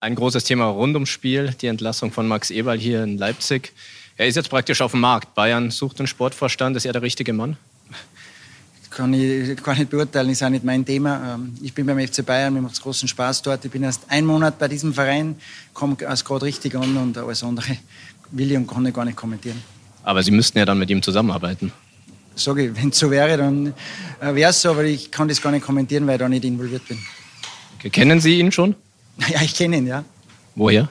Ein großes Thema rund ums Spiel, die Entlassung von Max Eberl hier in Leipzig. Er ist jetzt praktisch auf dem Markt. Bayern sucht einen Sportvorstand. Ist er der richtige Mann? Kann ich gar nicht beurteilen, ist auch nicht mein Thema. Ähm, ich bin beim FC Bayern, mir macht es großen Spaß dort. Ich bin erst einen Monat bei diesem Verein, komme erst gerade richtig an und alles andere will ich und kann ich gar nicht kommentieren. Aber Sie müssten ja dann mit ihm zusammenarbeiten. Sage ich, wenn es so wäre, dann äh, wäre es so, aber ich kann das gar nicht kommentieren, weil ich da nicht involviert bin. Okay. Kennen Sie ihn schon? Ja, ich kenne ihn, ja. Woher?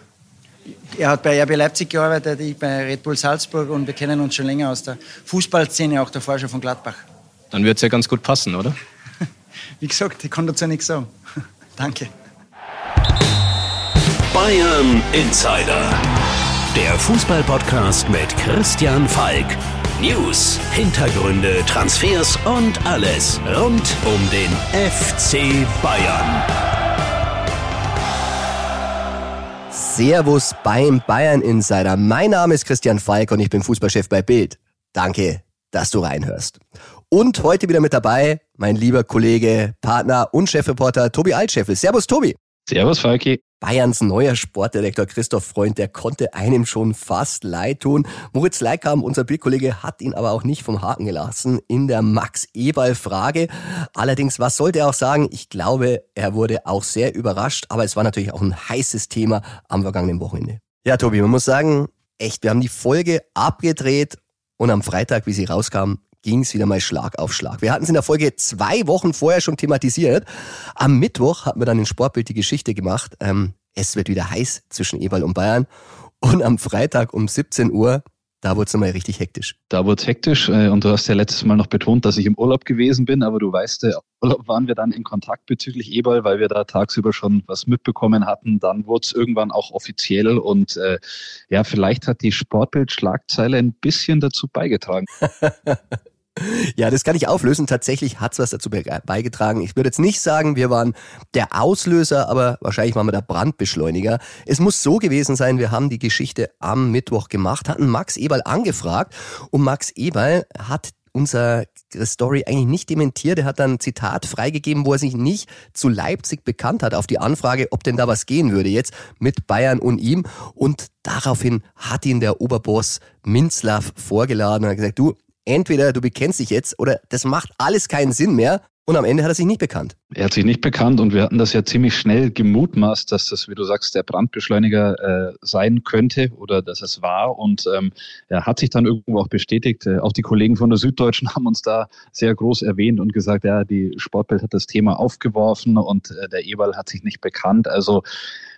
Er hat bei RB Leipzig gearbeitet, ich bei Red Bull Salzburg und wir kennen uns schon länger aus der Fußballszene, auch davor schon von Gladbach. Dann wird es ja ganz gut passen, oder? Wie gesagt, ich kann dazu nichts sagen. Danke. Bayern Insider. Der Fußballpodcast mit Christian Falk. News, Hintergründe, Transfers und alles rund um den FC Bayern. Servus beim Bayern Insider. Mein Name ist Christian Falk und ich bin Fußballchef bei Bild. Danke, dass du reinhörst. Und heute wieder mit dabei mein lieber Kollege, Partner und Chefreporter Tobi Altscheffel. Servus Tobi. Servus Falki. Bayerns neuer Sportdirektor Christoph Freund, der konnte einem schon fast leid tun. Moritz Leikam, unser Bildkollege, hat ihn aber auch nicht vom Haken gelassen in der Max-Eberl-Frage. Allerdings, was sollte er auch sagen? Ich glaube, er wurde auch sehr überrascht, aber es war natürlich auch ein heißes Thema am vergangenen Wochenende. Ja, Tobi, man muss sagen, echt, wir haben die Folge abgedreht und am Freitag, wie sie rauskam, ging es wieder mal Schlag auf Schlag. Wir hatten es in der Folge zwei Wochen vorher schon thematisiert. Am Mittwoch hatten wir dann in Sportbild die Geschichte gemacht. Ähm, es wird wieder heiß zwischen Eberl und Bayern. Und am Freitag um 17 Uhr da wurde es nochmal richtig hektisch. Da wurde es hektisch äh, und du hast ja letztes Mal noch betont, dass ich im Urlaub gewesen bin, aber du weißt, im Urlaub waren wir dann in Kontakt bezüglich Eberl, weil wir da tagsüber schon was mitbekommen hatten. Dann wurde es irgendwann auch offiziell und äh, ja, vielleicht hat die Sportbild-Schlagzeile ein bisschen dazu beigetragen. Ja, das kann ich auflösen. Tatsächlich hat's was dazu beigetragen. Ich würde jetzt nicht sagen, wir waren der Auslöser, aber wahrscheinlich waren wir der Brandbeschleuniger. Es muss so gewesen sein, wir haben die Geschichte am Mittwoch gemacht, hatten Max Eberl angefragt und Max Eberl hat unsere Story eigentlich nicht dementiert. Er hat dann ein Zitat freigegeben, wo er sich nicht zu Leipzig bekannt hat, auf die Anfrage, ob denn da was gehen würde jetzt mit Bayern und ihm. Und daraufhin hat ihn der Oberboss Minzlaff vorgeladen und hat gesagt, du, entweder du bekennst dich jetzt oder das macht alles keinen Sinn mehr. Und am Ende hat er sich nicht bekannt. Er hat sich nicht bekannt und wir hatten das ja ziemlich schnell gemutmaßt, dass das, wie du sagst, der Brandbeschleuniger äh, sein könnte oder dass es war. Und ähm, er hat sich dann irgendwo auch bestätigt. Äh, auch die Kollegen von der Süddeutschen haben uns da sehr groß erwähnt und gesagt, ja, die Sportbild hat das Thema aufgeworfen und äh, der Eberl hat sich nicht bekannt. Also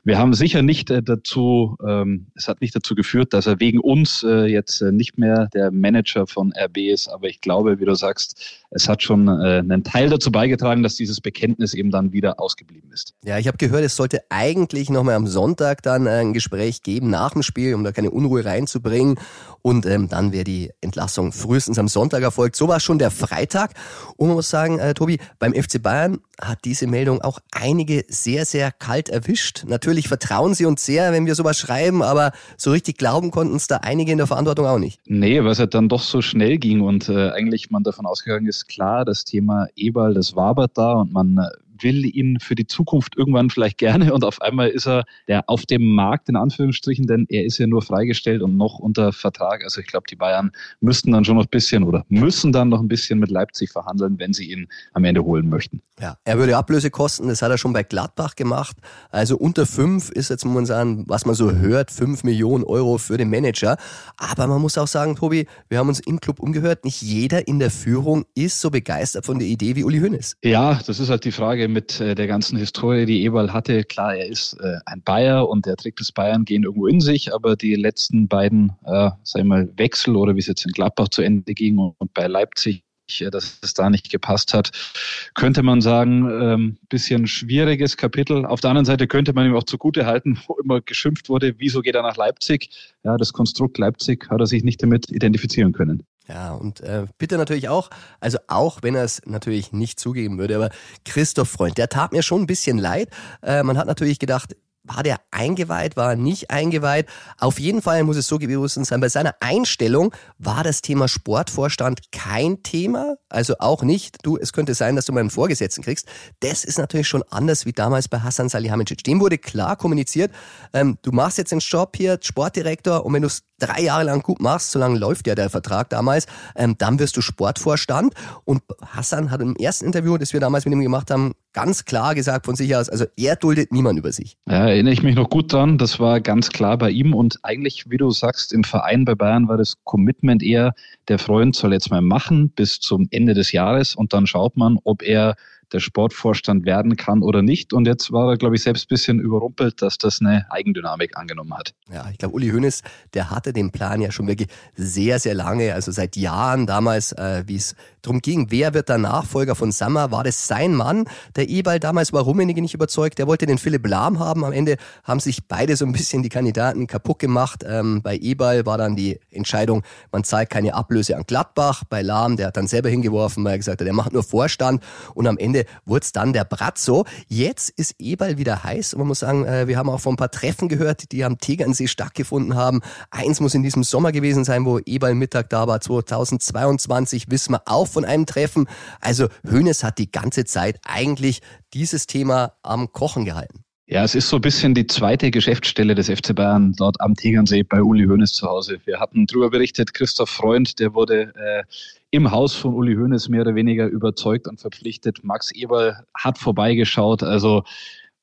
wir haben sicher nicht äh, dazu, ähm, es hat nicht dazu geführt, dass er wegen uns äh, jetzt äh, nicht mehr der Manager von RB ist, aber ich glaube, wie du sagst, es hat schon äh, einen Teil dazu beigetragen, dass dieses Bekenntnis eben dann wieder ausgeblieben ist. Ja, ich habe gehört, es sollte eigentlich nochmal am Sonntag dann ein Gespräch geben nach dem Spiel, um da keine Unruhe reinzubringen. Und ähm, dann wäre die Entlassung frühestens am Sonntag erfolgt. So war schon der Freitag. Und man muss sagen, äh, Tobi, beim FC Bayern hat diese Meldung auch einige sehr, sehr kalt erwischt. Natürlich vertrauen sie uns sehr, wenn wir sowas schreiben, aber so richtig glauben konnten es da einige in der Verantwortung auch nicht. Nee, weil es ja dann doch so schnell ging und äh, eigentlich man davon ausgegangen ist, klar, das Thema Eberl, das wabert da und man äh, will ihn für die Zukunft irgendwann vielleicht gerne und auf einmal ist er der auf dem Markt in Anführungsstrichen, denn er ist ja nur freigestellt und noch unter Vertrag. Also ich glaube, die Bayern müssten dann schon noch ein bisschen oder müssen dann noch ein bisschen mit Leipzig verhandeln, wenn sie ihn am Ende holen möchten. Ja, er würde Ablöse kosten, das hat er schon bei Gladbach gemacht. Also unter fünf ist jetzt momentan, was man so hört, fünf Millionen Euro für den Manager. Aber man muss auch sagen, Tobi, wir haben uns im Club umgehört, nicht jeder in der Führung ist so begeistert von der Idee wie Uli Hoeneß. Ja, das ist halt die Frage mit äh, der ganzen Historie, die Eberl hatte. Klar, er ist äh, ein Bayer und der trägt das Bayern gehen irgendwo in sich, aber die letzten beiden, äh, sag ich mal, Wechsel oder wie es jetzt in Gladbach zu Ende ging und, und bei Leipzig äh, dass es da nicht gepasst hat, könnte man sagen, ähm, bisschen schwieriges Kapitel. Auf der anderen Seite könnte man ihm auch zugute halten, wo immer geschimpft wurde, wieso geht er nach Leipzig? Ja, das Konstrukt Leipzig hat er sich nicht damit identifizieren können. Ja, und äh, bitte natürlich auch, also auch wenn er es natürlich nicht zugeben würde, aber Christoph Freund, der tat mir schon ein bisschen leid. Äh, man hat natürlich gedacht, war der eingeweiht, war er nicht eingeweiht? Auf jeden Fall muss es so gewesen sein, bei seiner Einstellung war das Thema Sportvorstand kein Thema, also auch nicht, du, es könnte sein, dass du mal einen Vorgesetzten kriegst. Das ist natürlich schon anders wie damals bei Hassan Salihamidzic. Dem wurde klar kommuniziert, ähm, du machst jetzt den Job hier, Sportdirektor, und wenn du es drei Jahre lang gut machst, so lange läuft ja der Vertrag damals, ähm, dann wirst du Sportvorstand. Und Hassan hat im ersten Interview, das wir damals mit ihm gemacht haben, ganz klar gesagt von sich aus, also er duldet niemand über sich. Ja, erinnere ich mich noch gut dran. Das war ganz klar bei ihm. Und eigentlich, wie du sagst, im Verein bei Bayern war das Commitment eher, der Freund soll jetzt mal machen bis zum Ende des Jahres und dann schaut man, ob er der Sportvorstand werden kann oder nicht. Und jetzt war er, glaube ich, selbst ein bisschen überrumpelt, dass das eine Eigendynamik angenommen hat. Ja, ich glaube, Uli Hoeneß, der hatte den Plan ja schon wirklich sehr, sehr lange, also seit Jahren damals, äh, wie es darum ging, wer wird der Nachfolger von Sammer, war das sein Mann. Der Ebal damals war Rummenigge nicht überzeugt, der wollte den Philipp Lahm haben. Am Ende haben sich beide so ein bisschen die Kandidaten kaputt gemacht. Ähm, bei Ebal war dann die Entscheidung, man zahlt keine Ablöse an Gladbach. Bei Lahm, der hat dann selber hingeworfen, weil er gesagt hat, der macht nur Vorstand. Und am Ende wurde es dann der Brazzo. Jetzt ist Ebal wieder heiß und man muss sagen, äh, wir haben auch von ein paar Treffen gehört, die am Tegernsee stattgefunden haben. Eins muss in diesem Sommer gewesen sein, wo Ebal Mittag da war, 2022, wissen wir auch von einem Treffen. Also Hoeneß hat die ganze Zeit eigentlich dieses Thema am Kochen gehalten. Ja, es ist so ein bisschen die zweite Geschäftsstelle des FC Bayern dort am Tegernsee bei Uli Hoeneß zu Hause. Wir hatten darüber berichtet, Christoph Freund, der wurde äh, im Haus von Uli Hoeneß mehr oder weniger überzeugt und verpflichtet. Max Eberl hat vorbeigeschaut. Also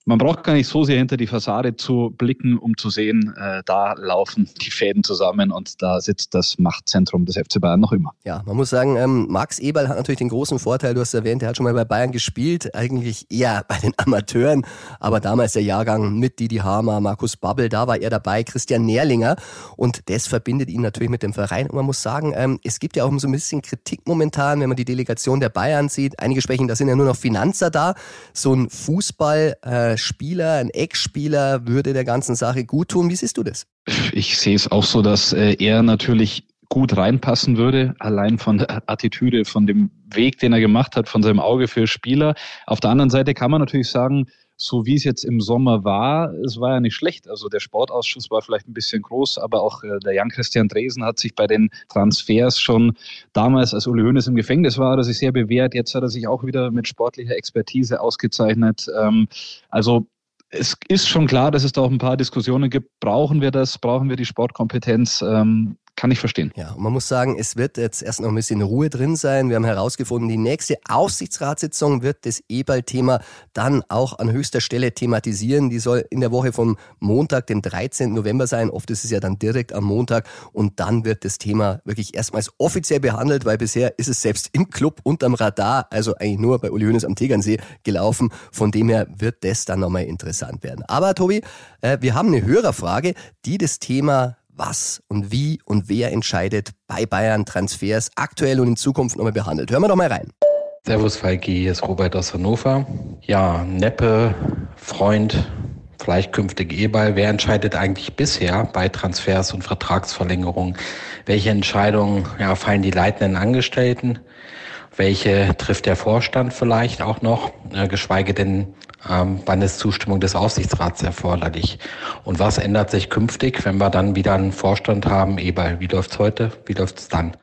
man braucht gar nicht so sehr hinter die Fassade zu blicken, um zu sehen, äh, da laufen die Fäden zusammen und da sitzt das Machtzentrum des FC Bayern noch immer. Ja, man muss sagen, ähm, Max Eberl hat natürlich den großen Vorteil, du hast erwähnt, er hat schon mal bei Bayern gespielt, eigentlich eher bei den Amateuren, aber damals der Jahrgang mit Didi Hamer, Markus Babbel, da war er dabei, Christian Nährlinger und das verbindet ihn natürlich mit dem Verein. Und man muss sagen, ähm, es gibt ja auch so ein bisschen Kritik momentan, wenn man die Delegation der Bayern sieht, einige sprechen, da sind ja nur noch Finanzer da, so ein Fußball äh, Spieler, ein Ex-Spieler würde der ganzen Sache gut tun. Wie siehst du das? Ich sehe es auch so, dass äh, er natürlich gut reinpassen würde, allein von der Attitüde, von dem Weg, den er gemacht hat, von seinem Auge für Spieler. Auf der anderen Seite kann man natürlich sagen, so wie es jetzt im Sommer war, es war ja nicht schlecht. Also der Sportausschuss war vielleicht ein bisschen groß, aber auch äh, der Jan-Christian Dresen hat sich bei den Transfers schon damals, als Uli Hoeneß im Gefängnis war, hat er sich sehr bewährt. Jetzt hat er sich auch wieder mit sportlicher Expertise ausgezeichnet. Ähm, also es ist schon klar, dass es da auch ein paar Diskussionen gibt. Brauchen wir das? Brauchen wir die Sportkompetenz? Ähm, kann ich verstehen. Ja, und man muss sagen, es wird jetzt erst noch ein bisschen Ruhe drin sein. Wir haben herausgefunden, die nächste Aufsichtsratssitzung wird das E-Ball-Thema dann auch an höchster Stelle thematisieren. Die soll in der Woche vom Montag, dem 13. November sein. Oft ist es ja dann direkt am Montag. Und dann wird das Thema wirklich erstmals offiziell behandelt, weil bisher ist es selbst im Club unterm Radar, also eigentlich nur bei Uli Hoeneß am Tegernsee gelaufen. Von dem her wird das dann nochmal interessant werden. Aber Tobi, äh, wir haben eine Hörerfrage, die das Thema was und wie und wer entscheidet bei Bayern Transfers aktuell und in Zukunft nochmal behandelt. Hören wir doch mal rein. Servus Falki, hier ist Robert aus Hannover. Ja, Neppe, Freund, vielleicht künftig Eberl. Wer entscheidet eigentlich bisher bei Transfers und Vertragsverlängerungen? Welche Entscheidungen ja, fallen die leitenden Angestellten? Welche trifft der Vorstand vielleicht auch noch? Äh, geschweige denn ähm, wann ist Zustimmung des Aufsichtsrats erforderlich? Und was ändert sich künftig, wenn wir dann wieder einen Vorstand haben? Eberl, wie läuft's heute? Wie läuft's dann?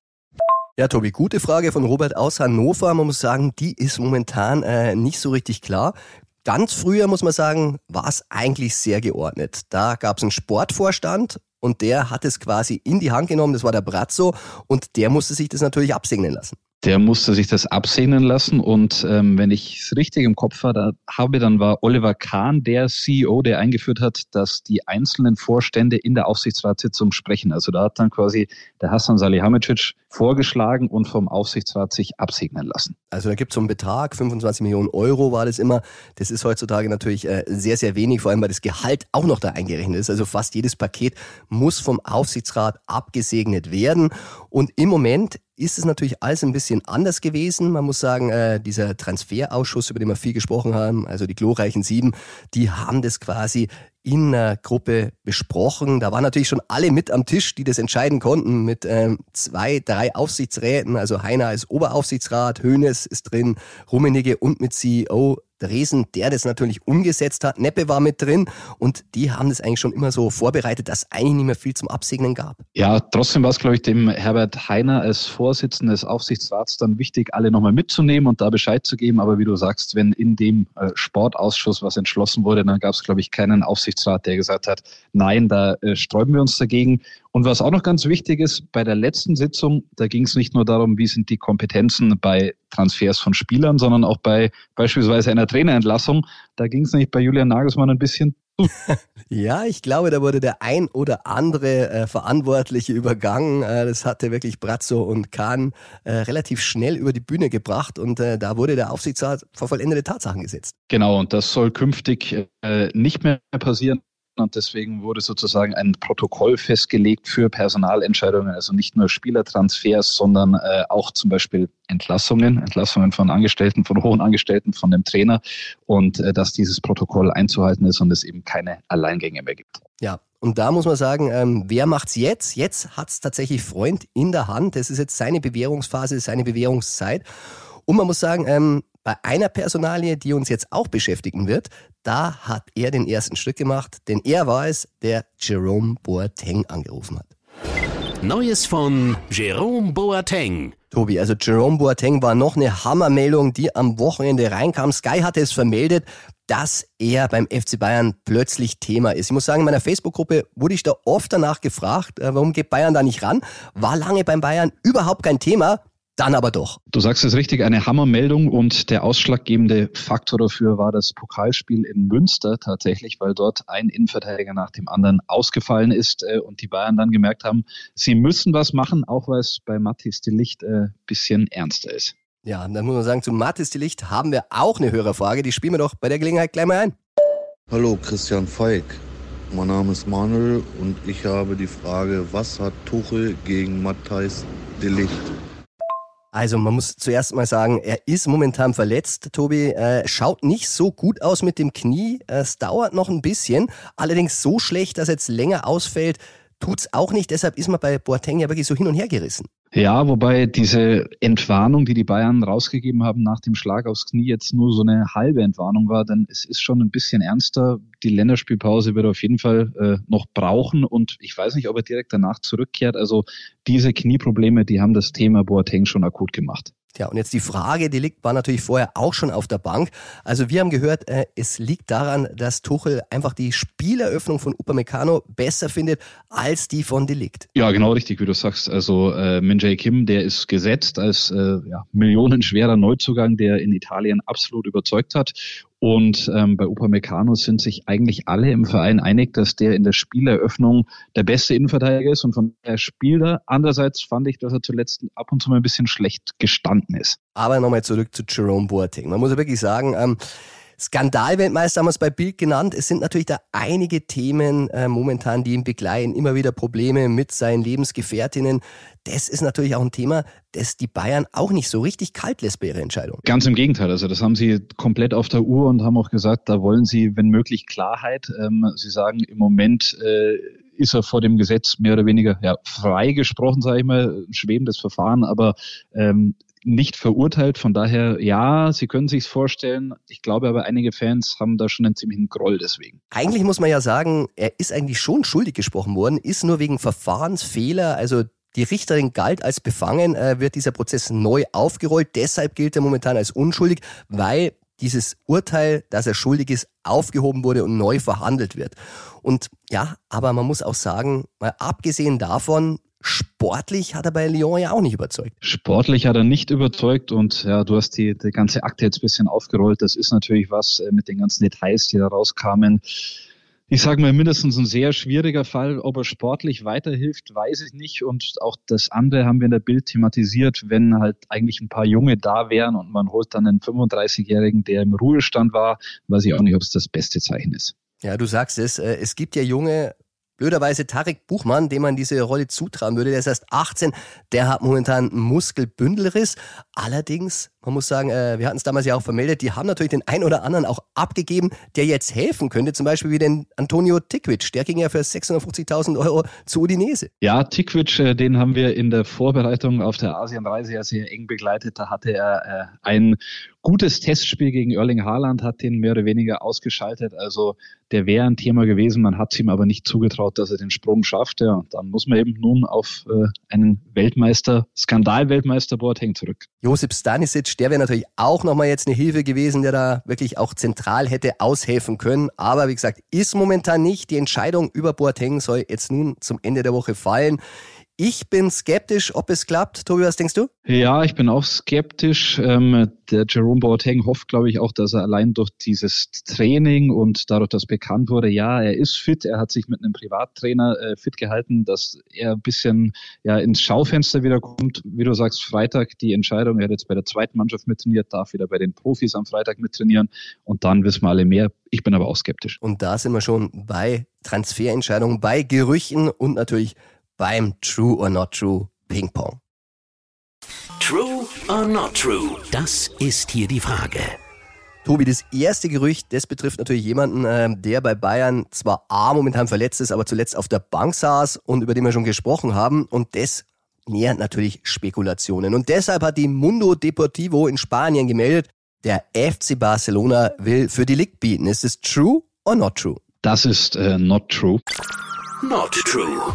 Ja, Tobi, gute Frage von Robert aus Hannover. Man muss sagen, die ist momentan äh, nicht so richtig klar. Ganz früher, muss man sagen, war es eigentlich sehr geordnet. Da gab es einen Sportvorstand und der hat es quasi in die Hand genommen, das war der Brazzo und der musste sich das natürlich absegnen lassen der musste sich das absehnen lassen. Und ähm, wenn ich es richtig im Kopf habe, dann war Oliver Kahn der CEO, der eingeführt hat, dass die einzelnen Vorstände in der Aufsichtsratssitzung sprechen. Also da hat dann quasi der Hassan Salihamidzic vorgeschlagen und vom Aufsichtsrat sich absegnen lassen. Also da gibt es so einen Betrag, 25 Millionen Euro war das immer. Das ist heutzutage natürlich äh, sehr, sehr wenig, vor allem weil das Gehalt auch noch da eingerechnet ist. Also fast jedes Paket muss vom Aufsichtsrat abgesegnet werden. Und im Moment ist es natürlich alles ein bisschen anders gewesen. Man muss sagen, äh, dieser Transferausschuss, über den wir viel gesprochen haben, also die glorreichen Sieben, die haben das quasi in der Gruppe besprochen. Da waren natürlich schon alle mit am Tisch, die das entscheiden konnten, mit ähm, zwei, drei Aufsichtsräten. Also Heiner ist Oberaufsichtsrat, Hönes ist drin, Rummenigge und mit CEO Dresen, der das natürlich umgesetzt hat. Neppe war mit drin und die haben das eigentlich schon immer so vorbereitet, dass eigentlich nicht mehr viel zum Absegnen gab. Ja, trotzdem war es, glaube ich, dem Herbert Heiner als Vorsitzender des Aufsichtsrats dann wichtig, alle nochmal mitzunehmen und da Bescheid zu geben. Aber wie du sagst, wenn in dem äh, Sportausschuss was entschlossen wurde, dann gab es, glaube ich, keinen Aufsichtsrat, der gesagt hat, nein, da äh, sträuben wir uns dagegen. Und was auch noch ganz wichtig ist, bei der letzten Sitzung, da ging es nicht nur darum, wie sind die Kompetenzen bei Transfers von Spielern, sondern auch bei beispielsweise einer Trainerentlassung. Da ging es nicht bei Julian Nagelsmann ein bisschen ja, ich glaube, da wurde der ein oder andere äh, Verantwortliche übergangen. Äh, das hatte wirklich Brazzo und Kahn äh, relativ schnell über die Bühne gebracht und äh, da wurde der Aufsichtsrat vor vollendete Tatsachen gesetzt. Genau, und das soll künftig äh, nicht mehr passieren und deswegen wurde sozusagen ein Protokoll festgelegt für Personalentscheidungen, also nicht nur Spielertransfers, sondern äh, auch zum Beispiel Entlassungen, Entlassungen von Angestellten, von hohen Angestellten, von dem Trainer und äh, dass dieses Protokoll einzuhalten ist und es eben keine Alleingänge mehr gibt. Ja, und da muss man sagen, ähm, wer macht's jetzt? Jetzt hat's tatsächlich Freund in der Hand. Das ist jetzt seine Bewährungsphase, seine Bewährungszeit. Und man muss sagen, ähm, bei einer Personalie, die uns jetzt auch beschäftigen wird, da hat er den ersten Schritt gemacht, denn er war es, der Jerome Boateng angerufen hat. Neues von Jerome Boateng. Tobi, also Jerome Boateng war noch eine Hammermeldung, die am Wochenende reinkam. Sky hatte es vermeldet, dass er beim FC Bayern plötzlich Thema ist. Ich muss sagen, in meiner Facebook-Gruppe wurde ich da oft danach gefragt, äh, warum geht Bayern da nicht ran? War lange beim Bayern überhaupt kein Thema. Dann aber doch. Du sagst es richtig, eine Hammermeldung und der ausschlaggebende Faktor dafür war das Pokalspiel in Münster tatsächlich, weil dort ein Innenverteidiger nach dem anderen ausgefallen ist äh, und die Bayern dann gemerkt haben, sie müssen was machen, auch weil es bei Mathis de Licht ein äh, bisschen ernster ist. Ja, dann muss man sagen, zu Mathis de Licht haben wir auch eine Hörerfrage, die spielen wir doch bei der Gelegenheit gleich mal ein. Hallo, Christian Feig. Mein Name ist Manuel und ich habe die Frage, was hat Tuchel gegen Mathis de Licht? Also man muss zuerst mal sagen, er ist momentan verletzt. Tobi äh, schaut nicht so gut aus mit dem Knie. Es dauert noch ein bisschen. Allerdings so schlecht, dass er jetzt länger ausfällt, tut's auch nicht. Deshalb ist man bei Boateng ja wirklich so hin und her gerissen. Ja, wobei diese Entwarnung, die die Bayern rausgegeben haben nach dem Schlag aufs Knie, jetzt nur so eine halbe Entwarnung war, denn es ist schon ein bisschen ernster. Die Länderspielpause wird auf jeden Fall äh, noch brauchen und ich weiß nicht, ob er direkt danach zurückkehrt. Also diese Knieprobleme, die haben das Thema Boateng schon akut gemacht. Ja, und jetzt die Frage, die liegt, war natürlich vorher auch schon auf der Bank. Also wir haben gehört, äh, es liegt daran, dass Tuchel einfach die Spieleröffnung von Upamecano besser findet als die von Delikt. Ja, genau richtig, wie du sagst. Also äh, Min Jae Kim, der ist gesetzt als äh, ja, millionenschwerer Neuzugang, der in Italien absolut überzeugt hat. Und ähm, bei Upamecano sind sich eigentlich alle im Verein einig, dass der in der Spieleröffnung der beste Innenverteidiger ist und von der Spieler. Andererseits fand ich, dass er zuletzt ab und zu mal ein bisschen schlecht gestanden ist. Aber nochmal zurück zu Jerome Boateng. Man muss ja wirklich sagen, ähm, Skandalweltmeister haben wir es bei Bild genannt. Es sind natürlich da einige Themen äh, momentan, die ihn begleiten. Immer wieder Probleme mit seinen Lebensgefährtinnen. Das ist natürlich auch ein Thema, das die Bayern auch nicht so richtig kalt lässt bei ihrer Entscheidung. Ganz im Gegenteil. Also das haben sie komplett auf der Uhr und haben auch gesagt, da wollen sie, wenn möglich, Klarheit. Ähm, sie sagen, im Moment äh, ist er vor dem Gesetz mehr oder weniger ja, frei gesprochen, sage ich mal, schwebendes Verfahren, aber ähm, nicht verurteilt. Von daher, ja, Sie können sich vorstellen. Ich glaube aber, einige Fans haben da schon einen ziemlichen Groll deswegen. Eigentlich muss man ja sagen, er ist eigentlich schon schuldig gesprochen worden, ist nur wegen Verfahrensfehler, also die Richterin galt als befangen, äh, wird dieser Prozess neu aufgerollt. Deshalb gilt er momentan als unschuldig, weil dieses Urteil, dass er schuldig ist, aufgehoben wurde und neu verhandelt wird. Und ja, aber man muss auch sagen, mal abgesehen davon, sportlich hat er bei Lyon ja auch nicht überzeugt. Sportlich hat er nicht überzeugt und ja, du hast die, die ganze Akte jetzt ein bisschen aufgerollt. Das ist natürlich was äh, mit den ganzen Details, die da rauskamen. Ich sage mal, mindestens ein sehr schwieriger Fall. Ob er sportlich weiterhilft, weiß ich nicht. Und auch das andere haben wir in der Bild thematisiert, wenn halt eigentlich ein paar Junge da wären und man holt dann einen 35-Jährigen, der im Ruhestand war, weiß ich auch nicht, ob es das beste Zeichen ist. Ja, du sagst es. Äh, es gibt ja junge Blöderweise Tarek Buchmann, dem man diese Rolle zutrauen würde, der ist erst 18, der hat momentan Muskelbündelriss. Allerdings Man muss sagen, äh, wir hatten es damals ja auch vermeldet, die haben natürlich den ein oder anderen auch abgegeben, der jetzt helfen könnte. Zum Beispiel wie den Antonio Tikvic. Der ging ja für 650.000 Euro zu Udinese. Ja, Tikvic, äh, den haben wir in der Vorbereitung auf der Asienreise ja sehr eng begleitet. Da hatte er äh, ein gutes Testspiel gegen Erling Haaland, hat den mehr oder weniger ausgeschaltet. Also der wäre ein Thema gewesen. Man hat ihm aber nicht zugetraut, dass er den Sprung schafft. Ja, und dann muss man eben nun auf äh, einen Weltmeister, Skandal-Weltmeister Boateng zurück. Josip Stanisic, der wäre natürlich auch nochmal jetzt eine Hilfe gewesen, der da wirklich auch zentral hätte aushelfen können. Aber wie gesagt, ist momentan nicht. Die Entscheidung über Boateng soll jetzt nun zum Ende der Woche fallen. Ich bin skeptisch, ob es klappt. Tobi, was denkst du? Ja, ich bin auch skeptisch. Ähm, der Jerome Boateng hofft, glaube ich, auch, dass er allein durch dieses Training und dadurch, dass bekannt wurde, ja, er ist fit, er hat sich mit einem Privattrainer äh, fit gehalten, dass er ein bisschen ja, ins Schaufenster wieder kommt. Wie du sagst, Freitag die Entscheidung, er hat jetzt bei der zweiten Mannschaft mittrainiert, darf wieder bei den Profis am Freitag mittrainieren und dann wissen wir alle mehr. Ich bin aber auch skeptisch. Und da sind wir schon bei Transferentscheidungen, bei Gerüchen und natürlich beim True or Not True Ping Pong. True or not true? Das ist hier die Frage. Tobi, das erste Gerücht, das betrifft natürlich jemanden, äh, der bei Bayern zwar A momentan verletzt ist, aber zuletzt auf der Bank saß und über den wir schon gesprochen haben. Und das nähert natürlich Spekulationen. Und deshalb hat die Mundo Deportivo in Spanien gemeldet, der FC Barcelona will für die Ligue bieten. Ist es true or not true? Das ist äh, not true. Not true.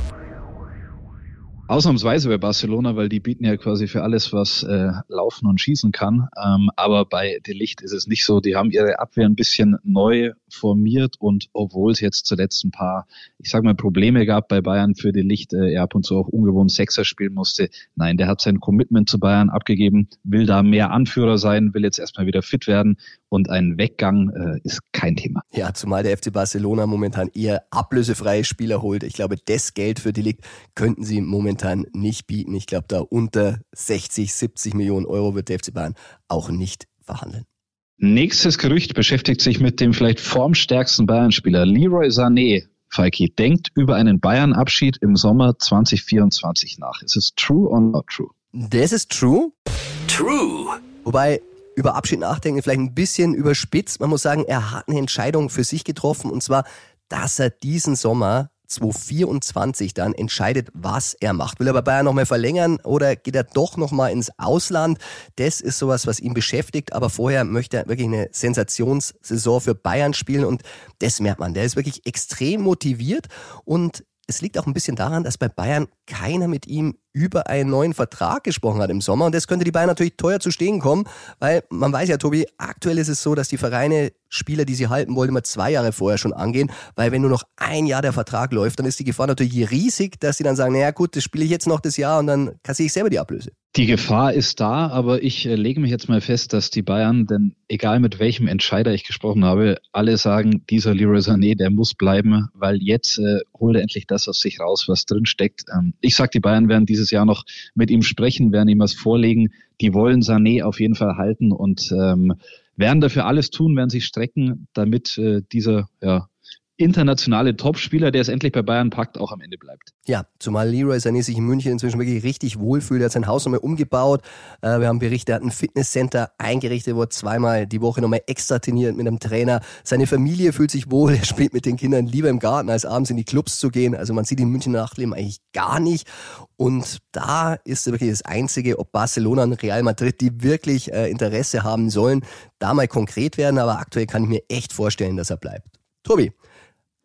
Ausnahmsweise bei Barcelona, weil die bieten ja quasi für alles, was äh, laufen und schießen kann. Ähm, aber bei Delicht ist es nicht so. Die haben ihre Abwehr ein bisschen neu formiert und obwohl es jetzt zuletzt ein paar, ich sag mal, Probleme gab bei Bayern für Delicht, äh, er ab und zu auch ungewohnt Sechser spielen musste. Nein, der hat sein Commitment zu Bayern abgegeben, will da mehr Anführer sein, will jetzt erstmal wieder fit werden und ein Weggang äh, ist kein Thema. Ja, zumal der FC Barcelona momentan eher ablösefreie Spieler holt. Ich glaube, das Geld für Delikt könnten sie momentan momentan nicht bieten. Ich glaube, da unter 60, 70 Millionen Euro wird der FC Bayern auch nicht verhandeln. Nächstes Gerücht beschäftigt sich mit dem vielleicht formstärksten Bayern-Spieler. Leroy Sané, Falki, denkt über einen Bayern-Abschied im Sommer 2024 nach. Ist es true or not true? Das ist true. True. Wobei über Abschied nachdenken vielleicht ein bisschen überspitzt. Man muss sagen, er hat eine Entscheidung für sich getroffen und zwar, dass er diesen Sommer 2024 dann entscheidet, was er macht. Will er bei Bayern nochmal verlängern oder geht er doch nochmal ins Ausland? Das ist sowas, was ihn beschäftigt. Aber vorher möchte er wirklich eine Sensationssaison für Bayern spielen und das merkt man. Der ist wirklich extrem motiviert und es liegt auch ein bisschen daran, dass bei Bayern keiner mit ihm über einen neuen Vertrag gesprochen hat im Sommer. Und das könnte die Bayern natürlich teuer zu stehen kommen, weil man weiß ja, Tobi, aktuell ist es so, dass die Vereine Spieler, die sie halten wollen, immer zwei Jahre vorher schon angehen, weil wenn nur noch ein Jahr der Vertrag läuft, dann ist die Gefahr natürlich riesig, dass sie dann sagen, naja gut, das spiele ich jetzt noch das Jahr und dann kassiere ich selber die Ablöse. Die Gefahr ist da, aber ich äh, lege mich jetzt mal fest, dass die Bayern, denn egal mit welchem Entscheider ich gesprochen habe, alle sagen, dieser Leroy Sané, der muss bleiben, weil jetzt äh, holt er endlich das aus sich raus, was drin steckt. Ähm, ich sag, die Bayern werden dieses Jahr noch mit ihm sprechen, werden ihm was vorlegen. Die wollen Sané auf jeden Fall halten und ähm, werden dafür alles tun, werden sich strecken, damit äh, dieser ja, internationale Topspieler, der es endlich bei Bayern packt, auch am Ende bleibt. Ja, zumal Leroy Sané sich in München inzwischen wirklich richtig wohlfühlt. Er hat sein Haus nochmal umgebaut. Äh, wir haben berichtet, er hat ein Fitnesscenter eingerichtet, wo er zweimal die Woche nochmal extra trainiert mit einem Trainer. Seine Familie fühlt sich wohl. Er spielt mit den Kindern lieber im Garten, als abends in die Clubs zu gehen. Also man sieht in München Nachtleben eigentlich gar nicht. Und da ist wirklich das Einzige, ob Barcelona und Real Madrid, die wirklich äh, Interesse haben sollen, da mal konkret werden. Aber aktuell kann ich mir echt vorstellen, dass er bleibt. Tobi,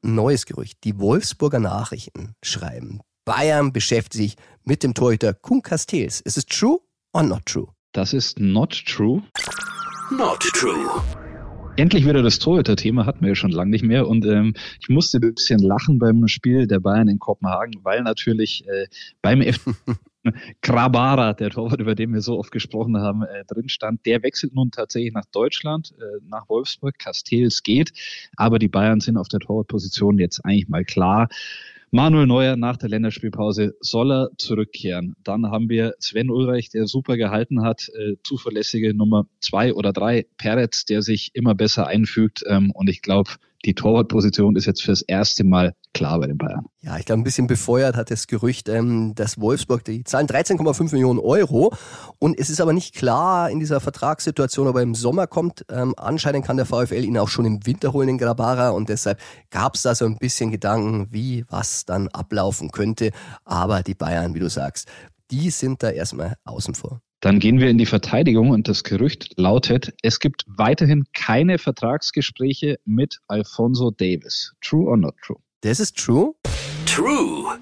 neues Gerücht. Die Wolfsburger Nachrichten schreiben, Bayern beschäftigt sich mit dem Torhüter Kuhn Castells. Ist es true or not true? Das ist not true. Not true. Endlich wieder das Torhüter-Thema, hatten wir ja schon lange nicht mehr. Und ähm, ich musste ein bisschen lachen beim Spiel der Bayern in Kopenhagen, weil natürlich äh, beim F Krabara, der Torwart, über den wir so oft gesprochen haben, äh, drin stand. Der wechselt nun tatsächlich nach Deutschland, äh, nach Wolfsburg. Castells geht, aber die Bayern sind auf der Torwartposition jetzt eigentlich mal klar. Manuel Neuer nach der Länderspielpause soll er zurückkehren. Dann haben wir Sven Ulreich, der super gehalten hat, äh, zuverlässige Nummer zwei oder drei, Peretz, der sich immer besser einfügt. Ähm, und ich glaube, die Torwartposition ist jetzt fürs erste Mal klar bei den Bayern. Ja, ich glaube, ein bisschen befeuert hat das Gerücht, ähm, dass Wolfsburg, die zahlen 13,5 Millionen Euro. Und es ist aber nicht klar in dieser Vertragssituation, ob er im Sommer kommt. Ähm, anscheinend kann der VfL ihn auch schon im Winter holen, den Grabara. Und deshalb gab es da so ein bisschen Gedanken, wie was dann ablaufen könnte. Aber die Bayern, wie du sagst, die sind da erstmal außen vor. Dann gehen wir in die Verteidigung und das Gerücht lautet, es gibt weiterhin keine Vertragsgespräche mit Alfonso Davis. True or not true? Das ist true. True.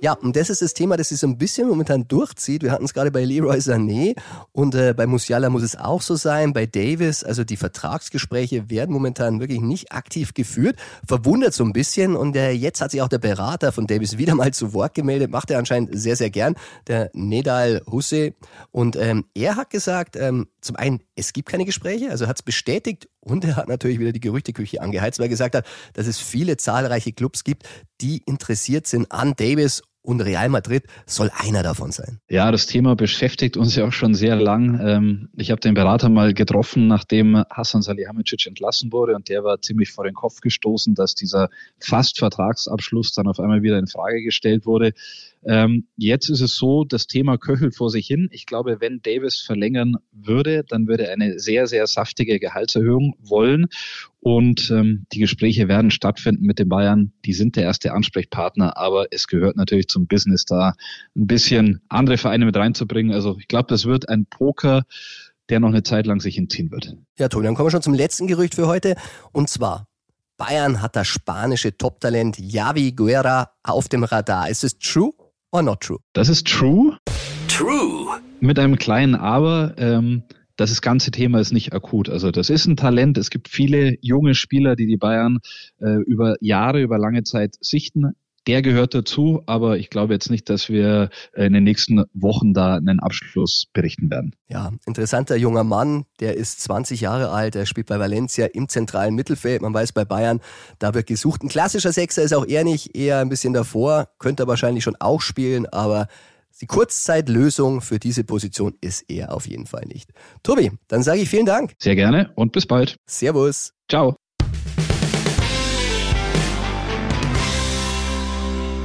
Ja, und das ist das Thema, das sich so ein bisschen momentan durchzieht. Wir hatten es gerade bei Leroy Sané und äh, bei Musiala muss es auch so sein, bei Davis. Also die Vertragsgespräche werden momentan wirklich nicht aktiv geführt. Verwundert so ein bisschen und äh, jetzt hat sich auch der Berater von Davis wieder mal zu Wort gemeldet. Macht er anscheinend sehr, sehr gern, der Nedal Husse. Und ähm, er hat gesagt, ähm, zum einen, es gibt keine Gespräche, also hat es bestätigt und er hat natürlich wieder die Gerüchteküche angeheizt, weil er gesagt hat, dass es viele zahlreiche Clubs gibt, die interessiert sind an Davis und Real Madrid soll einer davon sein. Ja, das Thema beschäftigt uns ja auch schon sehr lang. Ähm, ich habe den Berater mal getroffen, nachdem Hassan Salihamidzic entlassen wurde und der war ziemlich vor den Kopf gestoßen, dass dieser fast Vertragsabschluss dann auf einmal wieder in Frage gestellt wurde. Ähm, jetzt ist es so, das Thema köchelt vor sich hin. Ich glaube, wenn Davis verlängern würde, dann würde er eine sehr, sehr saftige Gehaltserhöhung wollen. Und ähm, die Gespräche werden stattfinden mit den Bayern. Die sind der erste Ansprechpartner, aber es gehört natürlich zum Business da, ein bisschen andere Vereine mit reinzubringen. Also ich glaube, das wird ein Poker, der noch eine Zeit lang sich entziehen wird. Ja, Tobi, dann kommen wir schon zum letzten Gerücht für heute. Und zwar, Bayern hat das spanische Toptalent Javi Guerra auf dem Radar. Ist es true or not true? Das ist true. True. Mit einem kleinen Aber. Ähm, das ganze Thema ist nicht akut. Also das ist ein Talent. Es gibt viele junge Spieler, die die Bayern äh, über Jahre, über lange Zeit sichten. Der gehört dazu, aber ich glaube jetzt nicht, dass wir in den nächsten Wochen da einen Abschluss berichten werden. Ja, interessanter junger Mann, der ist 20 Jahre alt, er spielt bei Valencia im zentralen Mittelfeld. Man weiß bei Bayern, da wird gesucht. Ein klassischer Sechser ist auch er nicht, eher ein bisschen davor, könnte er wahrscheinlich schon auch spielen, aber die Kurzzeitlösung für diese Position ist er auf jeden Fall nicht. Tobi, dann sage ich vielen Dank. Sehr gerne und bis bald. Servus. Ciao.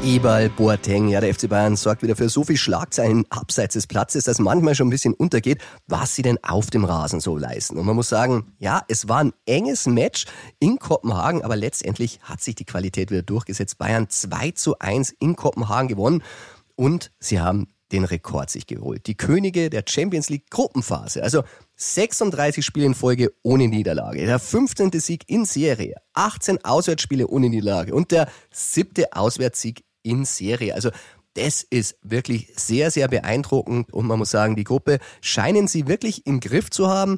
Eberl Boateng, ja, der FC Bayern sorgt wieder für so viel Schlagzeilen abseits des Platzes, dass manchmal schon ein bisschen untergeht, was sie denn auf dem Rasen so leisten. Und man muss sagen, ja, es war ein enges Match in Kopenhagen, aber letztendlich hat sich die Qualität wieder durchgesetzt. Bayern 2 zu 1 in Kopenhagen gewonnen und sie haben den Rekord sich geholt. Die Könige der Champions League Gruppenphase. Also 36 Spiele in Folge ohne Niederlage. Der 15. Sieg in Serie. 18 Auswärtsspiele ohne Niederlage. Und der siebte Auswärtssieg in Serie. Also das ist wirklich sehr, sehr beeindruckend und man muss sagen, die Gruppe scheinen sie wirklich im Griff zu haben.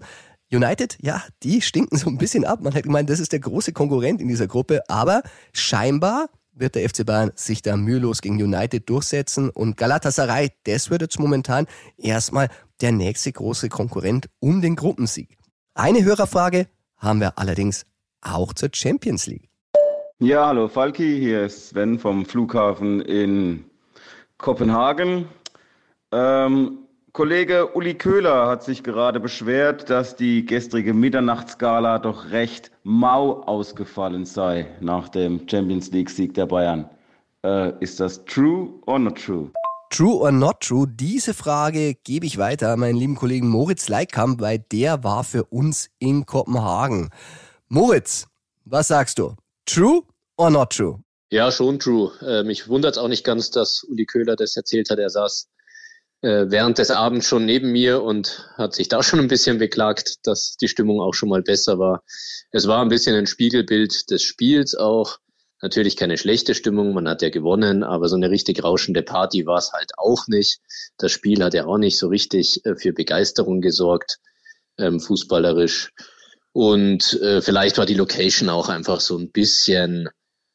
United, ja, die stinken so ein bisschen ab. Man hat gemeint, das ist der große Konkurrent in dieser Gruppe, aber scheinbar wird der FC Bayern sich da mühelos gegen United durchsetzen und Galatasaray, das wird jetzt momentan erstmal der nächste große Konkurrent um den Gruppensieg. Eine Hörerfrage haben wir allerdings auch zur Champions League. Ja, hallo Falki, hier ist Sven vom Flughafen in Kopenhagen. Ähm, Kollege Uli Köhler hat sich gerade beschwert, dass die gestrige Mitternachtsgala doch recht mau ausgefallen sei nach dem Champions League-Sieg der Bayern. Äh, ist das true or not true? True or not true? Diese Frage gebe ich weiter an meinen lieben Kollegen Moritz Leikamp, weil der war für uns in Kopenhagen. Moritz, was sagst du? True or not true? Ja, schon true. Äh, mich wundert es auch nicht ganz, dass Uli Köhler das erzählt hat. Er saß äh, während des Abends schon neben mir und hat sich da schon ein bisschen beklagt, dass die Stimmung auch schon mal besser war. Es war ein bisschen ein Spiegelbild des Spiels auch. Natürlich keine schlechte Stimmung, man hat ja gewonnen, aber so eine richtig rauschende Party war es halt auch nicht. Das Spiel hat ja auch nicht so richtig äh, für Begeisterung gesorgt, ähm, fußballerisch. Und äh, vielleicht war die Location auch einfach so ein bisschen,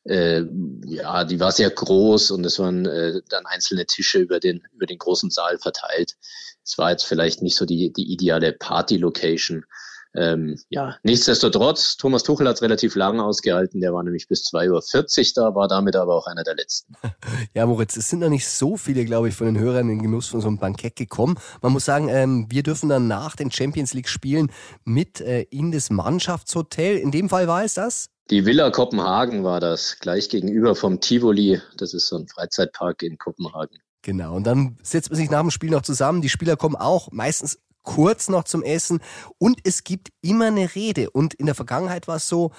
äh, ja, die war sehr groß und es waren äh, dann einzelne Tische über den, über den großen Saal verteilt. Es war jetzt vielleicht nicht so die, die ideale Party-Location. Ähm, ja, nichtsdestotrotz, Thomas Tuchel hat es relativ lang ausgehalten. Der war nämlich bis 2.40 Uhr da, war damit aber auch einer der letzten. Ja, Moritz, es sind noch nicht so viele, glaube ich, von den Hörern in den Genuss von so einem Bankett gekommen. Man muss sagen, ähm, wir dürfen dann nach den Champions League Spielen mit äh, in das Mannschaftshotel. In dem Fall war es das? Die Villa Kopenhagen war das, gleich gegenüber vom Tivoli. Das ist so ein Freizeitpark in Kopenhagen. Genau, und dann setzt man sich nach dem Spiel noch zusammen. Die Spieler kommen auch meistens kurz noch zum Essen und es gibt immer eine Rede. Und in der Vergangenheit war es so,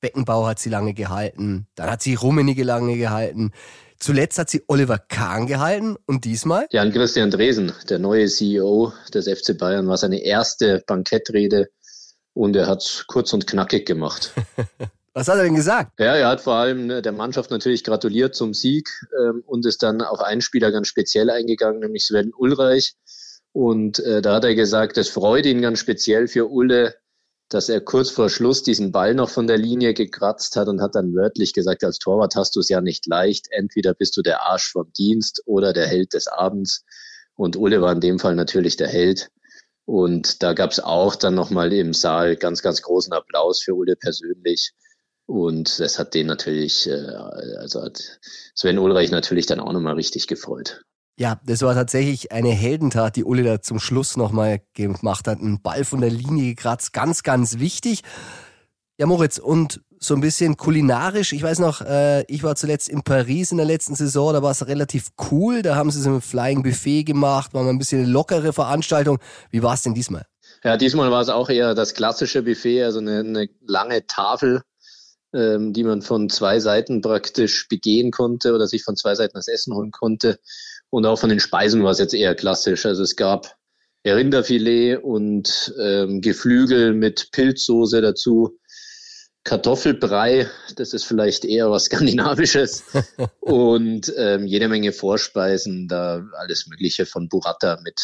Beckenbauer hat sie lange gehalten, dann hat sie Rummenigge lange gehalten. Zuletzt hat sie Oliver Kahn gehalten und diesmal? Jan Christian Dresen, der neue CEO des FC Bayern, war seine erste Bankettrede und er hat kurz und knackig gemacht. Was hat er denn gesagt? Ja, er hat vor allem ne, der Mannschaft natürlich gratuliert zum Sieg ähm, und ist dann auf einen Spieler ganz speziell eingegangen, nämlich Sven Ulreich. Und äh, da hat er gesagt, es freut ihn ganz speziell für Ulle, dass er kurz vor Schluss diesen Ball noch von der Linie gekratzt hat und hat dann wörtlich gesagt, als Torwart hast du es ja nicht leicht. Entweder bist du der Arsch vom Dienst oder der Held des Abends. Und Ulle war in dem Fall natürlich der Held. Und da gab es auch dann nochmal im Saal ganz, ganz großen Applaus für Ulle persönlich. Und das hat den natürlich, äh, also hat Sven Ulreich natürlich dann auch nochmal richtig gefreut. Ja, das war tatsächlich eine Heldentat, die Ulle da zum Schluss nochmal gemacht hat. Ein Ball von der Linie gekratzt, ganz, ganz wichtig. Ja, Moritz, und so ein bisschen kulinarisch. Ich weiß noch, äh, ich war zuletzt in Paris in der letzten Saison, da war es relativ cool. Da haben sie so ein Flying Buffet gemacht, war mal ein bisschen eine lockere Veranstaltung. Wie war es denn diesmal? Ja, diesmal war es auch eher das klassische Buffet, also eine, eine lange Tafel ähm, die man von zwei Seiten praktisch begehen konnte oder sich von zwei Seiten das Essen holen konnte. Und auch von den Speisen war es jetzt eher klassisch. Also es gab Rinderfilet und ähm, Geflügel mit Pilzsoße dazu. Kartoffelbrei, das ist vielleicht eher was Skandinavisches. und ähm, jede Menge Vorspeisen, da alles Mögliche von Burrata mit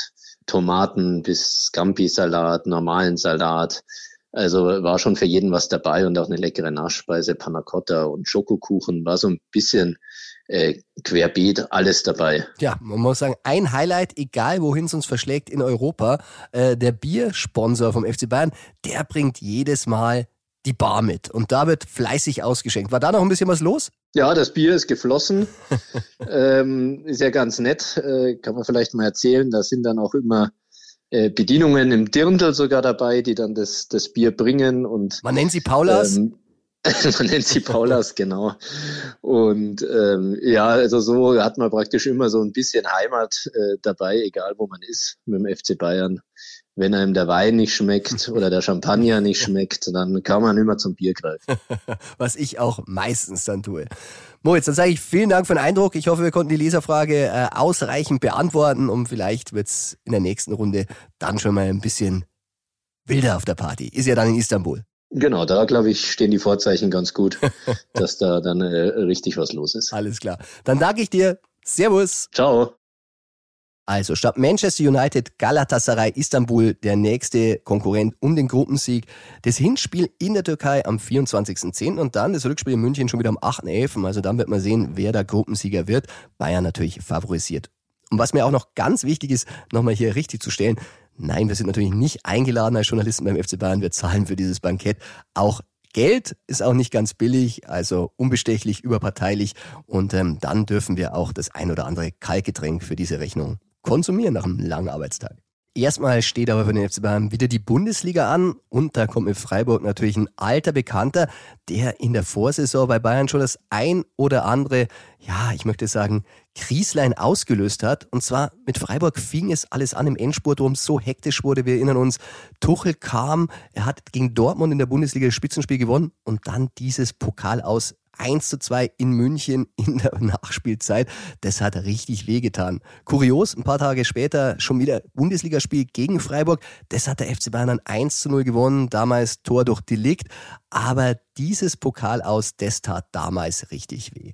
Tomaten bis Scampi-Salat, normalen Salat, also war schon für jeden was dabei und auch eine leckere Nachspeise, Panna Cotta und Schokokuchen, war so ein bisschen äh, querbeet alles dabei. Ja, man muss sagen, ein Highlight, egal wohin es uns verschlägt in Europa, äh, der Biersponsor vom FC Bayern, der bringt jedes Mal die Bar mit und da wird fleißig ausgeschenkt. War da noch ein bisschen was los? Ja, das Bier ist geflossen. ähm, ist ja ganz nett, äh, kann man vielleicht mal erzählen. Da sind dann auch immer Bedienungen im Dirndl sogar dabei, die dann das, das Bier bringen und man nennt sie Paulas. Ähm, man nennt sie Paulas, genau. Und ähm, ja, also so hat man praktisch immer so ein bisschen Heimat äh, dabei, egal wo man ist mit dem FC Bayern. Wenn einem der Wein nicht schmeckt oder der Champagner nicht schmeckt, dann kann man immer zum Bier greifen. Was ich auch meistens dann tue. Moritz, dann sage ich vielen Dank für den Eindruck. Ich hoffe, wir konnten die Leserfrage äh, ausreichend beantworten und vielleicht wird es in der nächsten Runde dann schon mal ein bisschen wilder auf der Party. Ist ja dann in Istanbul. Genau, da glaube ich, stehen die Vorzeichen ganz gut, dass da dann äh, richtig was los ist. Alles klar. Dann danke ich dir. Servus. Ciao. Also statt Manchester United, Galatasaray, Istanbul, der nächste Konkurrent um den Gruppensieg. Das Hinspiel in der Türkei am 24.10. und dann das Rückspiel in München schon wieder am 8.11. Also dann wird man sehen, wer da Gruppensieger wird. Bayern natürlich favorisiert. Und was mir auch noch ganz wichtig ist, nochmal hier richtig zu stellen, nein, wir sind natürlich nicht eingeladen als Journalisten beim FC Bayern. Wir zahlen für dieses Bankett auch Geld ist auch nicht ganz billig, also unbestechlich, überparteilich. Und ähm, dann dürfen wir auch das ein oder andere Kaltgetränk für diese Rechnung konsumieren nach einem langen Arbeitstag. Erstmal steht aber für den FC Bayern wieder die Bundesliga an und da kommt mit Freiburg natürlich ein alter Bekannter, der in der Vorsaison bei Bayern schon das ein oder andere, ja, ich möchte sagen, Krieslein ausgelöst hat. Und zwar mit Freiburg fing es alles an im Endspurt, worum es so hektisch wurde. Wir erinnern uns, Tuchel kam, er hat gegen Dortmund in der Bundesliga das Spitzenspiel gewonnen und dann dieses Pokal aus 1 zu 2 in München in der Nachspielzeit. Das hat richtig wehgetan. Kurios, ein paar Tage später schon wieder Bundesligaspiel gegen Freiburg. Das hat der FC Bayern dann 1 zu 0 gewonnen, damals Tor durch Delikt. Aber dieses Pokal aus, das tat damals richtig weh.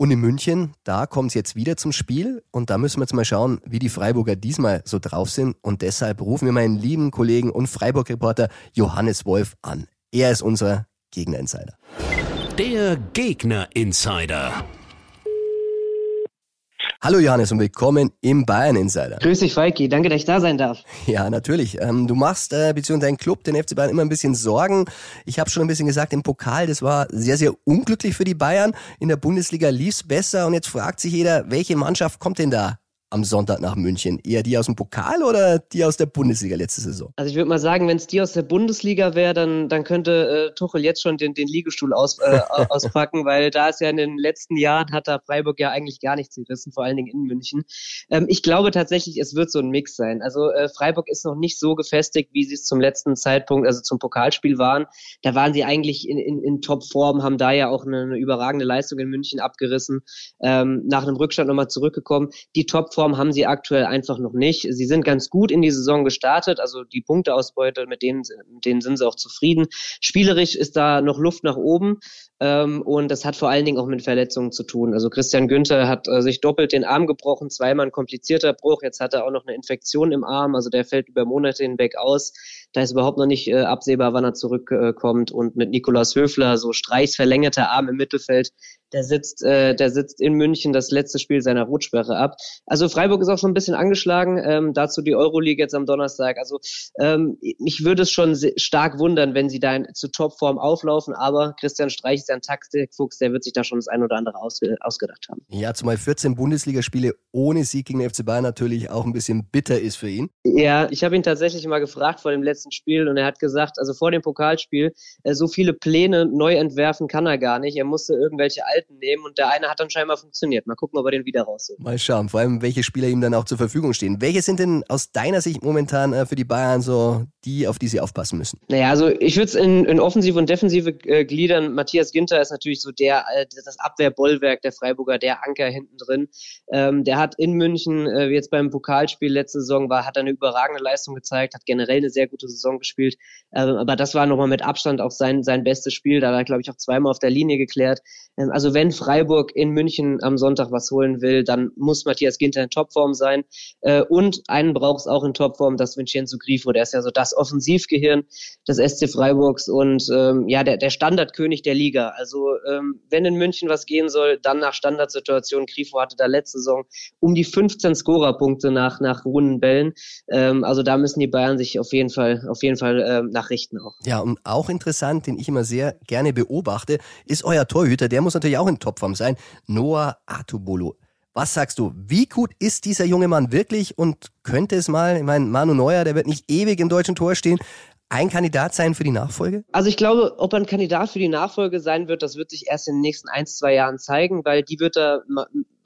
Und in München, da kommt es jetzt wieder zum Spiel und da müssen wir jetzt mal schauen, wie die Freiburger diesmal so drauf sind. Und deshalb rufen wir meinen lieben Kollegen und Freiburg-Reporter Johannes Wolf an. Er ist unser Gegner-Insider. Der Gegner-Insider. Hallo Johannes und willkommen im Bayern Insider. Grüß dich, Falki. Danke, dass ich da sein darf. Ja, natürlich. Ähm, du machst äh, beziehungsweise dein Club, den FC Bayern, immer ein bisschen Sorgen. Ich habe schon ein bisschen gesagt, im Pokal, das war sehr, sehr unglücklich für die Bayern. In der Bundesliga lief's besser und jetzt fragt sich jeder, welche Mannschaft kommt denn da am Sonntag nach München? Eher die aus dem Pokal oder die aus der Bundesliga letzte Saison? Also ich würde mal sagen, wenn es die aus der Bundesliga wäre, dann, dann könnte äh, Tuchel jetzt schon den, den Liegestuhl aus, äh, auspacken, weil da ist ja in den letzten Jahren hat da Freiburg ja eigentlich gar nichts gerissen, vor allen Dingen in München. Ähm, ich glaube tatsächlich, es wird so ein Mix sein. Also äh, Freiburg ist noch nicht so gefestigt, wie sie es zum letzten Zeitpunkt, also zum Pokalspiel waren. Da waren sie eigentlich in, in, in Topform, haben da ja auch eine, eine überragende Leistung in München abgerissen, ähm, nach einem Rückstand nochmal zurückgekommen. Die Topform haben sie aktuell einfach noch nicht. Sie sind ganz gut in die Saison gestartet, also die Punkteausbeute, mit denen, mit denen sind sie auch zufrieden. Spielerisch ist da noch Luft nach oben. Ähm, und das hat vor allen Dingen auch mit Verletzungen zu tun. Also Christian Günther hat äh, sich doppelt den Arm gebrochen, zweimal ein komplizierter Bruch. Jetzt hat er auch noch eine Infektion im Arm, also der fällt über Monate hinweg aus. Da ist überhaupt noch nicht äh, absehbar, wann er zurückkommt. und mit Nikolaus Höfler, so Streichs verlängerter Arm im Mittelfeld, der sitzt, äh, der sitzt in München das letzte Spiel seiner Rotsperre ab. Also Freiburg ist auch schon ein bisschen angeschlagen. Ähm, dazu die Euroleague jetzt am Donnerstag. Also ähm, mich würde es schon stark wundern, wenn sie da in, zu Topform auflaufen. Aber Christian Streich ist ja ein Taktikfuchs, der wird sich da schon das ein oder andere aus, ausgedacht haben. Ja, zumal 14 Bundesligaspiele ohne Sieg gegen den FC Bayern natürlich auch ein bisschen bitter ist für ihn. Ja, ich habe ihn tatsächlich mal gefragt vor dem letzten Spiel und er hat gesagt, also vor dem Pokalspiel, äh, so viele Pläne neu entwerfen kann er gar nicht. Er musste irgendwelche alten nehmen und der eine hat dann scheinbar funktioniert. Mal gucken, ob er den wieder rausholt. Mal schauen, vor allem welche Spieler ihm dann auch zur Verfügung stehen. Welche sind denn aus deiner Sicht momentan äh, für die Bayern so die, auf die sie aufpassen müssen? Naja, also ich würde es in, in Offensive und Defensive äh, gliedern. Matthias Ginter ist natürlich so der, äh, das Abwehrbollwerk der Freiburger, der Anker hinten drin. Ähm, der hat in München, äh, jetzt beim Pokalspiel letzte Saison, war, hat er eine überragende Leistung gezeigt, hat generell eine sehr gute Saison gespielt. Ähm, aber das war nochmal mit Abstand auch sein, sein bestes Spiel. Da hat er, glaube ich, auch zweimal auf der Linie geklärt. Ähm, also wenn Freiburg in München am Sonntag was holen will, dann muss Matthias Ginter in Topform sein. Äh, und einen braucht es auch in Topform, das Vincenzo Grifo. Der ist ja so das Offensivgehirn des SC Freiburgs und ähm, ja, der, der Standardkönig der Liga. Also ähm, wenn in München was gehen soll, dann nach Standardsituation. Grifo hatte da letzte Saison um die 15 Scorerpunkte nach, nach runden Bällen. Ähm, also da müssen die Bayern sich auf jeden Fall, auf jeden Fall ähm, nachrichten auch. Ja, und auch interessant, den ich immer sehr gerne beobachte, ist euer Torhüter. Der muss natürlich auch in Topform sein. Noah Atubolo. Was sagst du? Wie gut ist dieser junge Mann wirklich und könnte es mal, ich meine, Manu Neuer, der wird nicht ewig im deutschen Tor stehen, ein Kandidat sein für die Nachfolge? Also ich glaube, ob er ein Kandidat für die Nachfolge sein wird, das wird sich erst in den nächsten ein, zwei Jahren zeigen, weil die wird er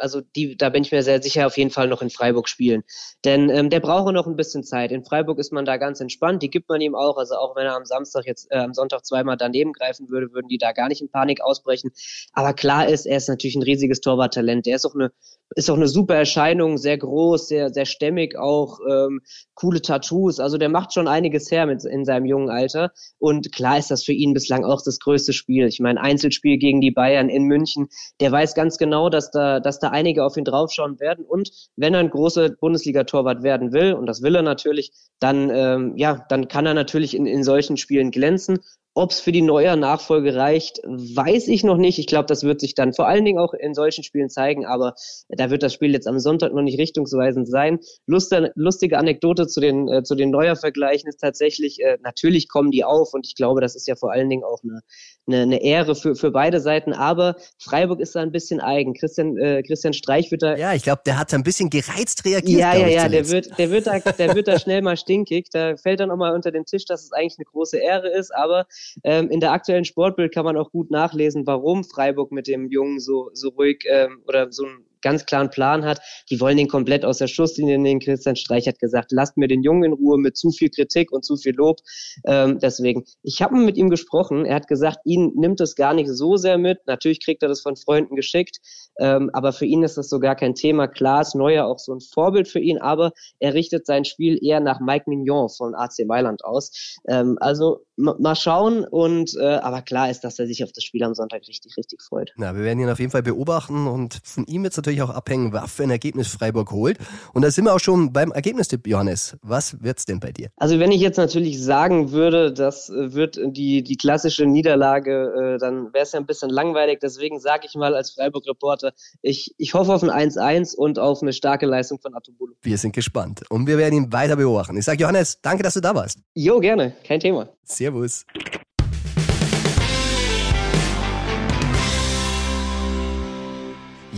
also die, da bin ich mir sehr sicher, auf jeden Fall noch in Freiburg spielen. Denn ähm, der braucht noch ein bisschen Zeit. In Freiburg ist man da ganz entspannt, die gibt man ihm auch. Also auch wenn er am Samstag jetzt, äh, am Sonntag zweimal daneben greifen würde, würden die da gar nicht in Panik ausbrechen. Aber klar ist, er ist natürlich ein riesiges Torwarttalent. Der ist auch eine, ist auch eine super Erscheinung, sehr groß, sehr, sehr stämmig auch, ähm, coole Tattoos. Also der macht schon einiges her mit, in seinem jungen Alter. Und klar ist das für ihn bislang auch das größte Spiel. Ich meine, Einzelspiel gegen die Bayern in München. Der weiß ganz genau, dass da, dass da einige auf ihn draufschauen werden. Und wenn er ein großer Bundesliga-Torwart werden will, und das will er natürlich, dann, ähm, ja, dann kann er natürlich in, in solchen Spielen glänzen. Ob es für die neue Nachfolge reicht, weiß ich noch nicht. Ich glaube, das wird sich dann vor allen Dingen auch in solchen Spielen zeigen, aber da wird das Spiel jetzt am Sonntag noch nicht richtungsweisend sein. Lustige, lustige Anekdote zu den, äh, zu den Neuer-Vergleichen ist tatsächlich, äh, natürlich kommen die auf und ich glaube, das ist ja vor allen Dingen auch eine, eine, eine Ehre für, für beide Seiten, aber Freiburg ist da ein bisschen eigen. Christian, äh, Christian Streich wird da. Ja, ich glaube, der hat da ein bisschen gereizt reagiert. Ja, ja, ja, der wird, der wird da, der wird da schnell mal stinkig. Da fällt dann auch mal unter den Tisch, dass es eigentlich eine große Ehre ist, aber ähm, in der aktuellen Sportbild kann man auch gut nachlesen, warum Freiburg mit dem Jungen so, so ruhig ähm, oder so ein ganz klaren Plan hat. Die wollen den komplett aus der Schusslinie nehmen. Christian Streich hat gesagt, lasst mir den Jungen in Ruhe mit zu viel Kritik und zu viel Lob. Ähm, deswegen, ich habe mit ihm gesprochen. Er hat gesagt, ihn nimmt es gar nicht so sehr mit. Natürlich kriegt er das von Freunden geschickt. Ähm, aber für ihn ist das so gar kein Thema. Klar ist Neuer auch so ein Vorbild für ihn, aber er richtet sein Spiel eher nach Mike Mignon von AC Mailand aus. Ähm, also mal schauen und äh, aber klar ist, dass er sich auf das Spiel am Sonntag richtig, richtig freut. Na, wir werden ihn auf jeden Fall beobachten und von ihm wird es natürlich auch abhängen, was für ein Ergebnis Freiburg holt. Und da sind wir auch schon beim Ergebnistipp, Johannes. Was wird's denn bei dir? Also wenn ich jetzt natürlich sagen würde, das wird die, die klassische Niederlage, äh, dann wäre es ja ein bisschen langweilig. Deswegen sage ich mal als Freiburg-Reporter, ich, ich hoffe auf ein 1-1 und auf eine starke Leistung von Atubulu. Wir sind gespannt und wir werden ihn weiter beobachten. Ich sage Johannes, danke, dass du da warst. Jo, gerne, kein Thema. Servus.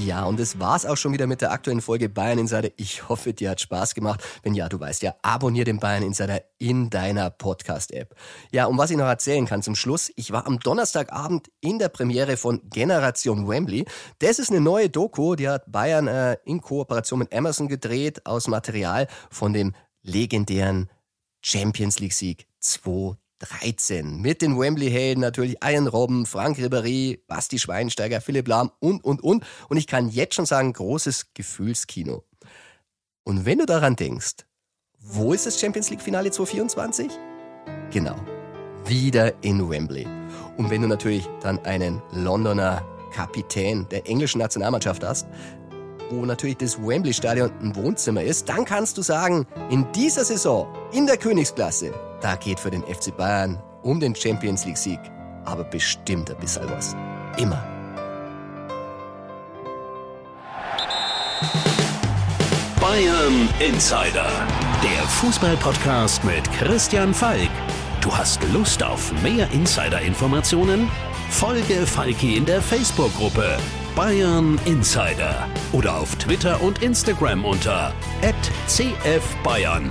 Ja, und das war's auch schon wieder mit der aktuellen Folge Bayern Insider. Ich hoffe, dir hat Spaß gemacht. Wenn ja, du weißt ja, abonnier den Bayern Insider in deiner Podcast-App. Ja, und was ich noch erzählen kann zum Schluss, ich war am Donnerstagabend in der Premiere von Generation Wembley. Das ist eine neue Doku, die hat Bayern äh, in Kooperation mit Amazon gedreht aus Material von dem legendären Champions League Sieg 2000. 13 mit den Wembley-Helden natürlich Ian Robben, Frank Ribéry, Basti Schweinsteiger, Philipp Lahm und, und, und. Und ich kann jetzt schon sagen, großes Gefühlskino. Und wenn du daran denkst, wo ist das Champions League-Finale 2024? Genau, wieder in Wembley. Und wenn du natürlich dann einen Londoner Kapitän der englischen Nationalmannschaft hast, wo natürlich das Wembley-Stadion ein Wohnzimmer ist, dann kannst du sagen, in dieser Saison, in der Königsklasse, da geht für den FC Bayern um den Champions League-Sieg aber bestimmt ein bisschen was. Immer. Bayern Insider, der Fußball-Podcast mit Christian Falk. Du hast Lust auf mehr Insider-Informationen? Folge Falki in der Facebook-Gruppe Bayern Insider oder auf Twitter und Instagram unter @cfbayern.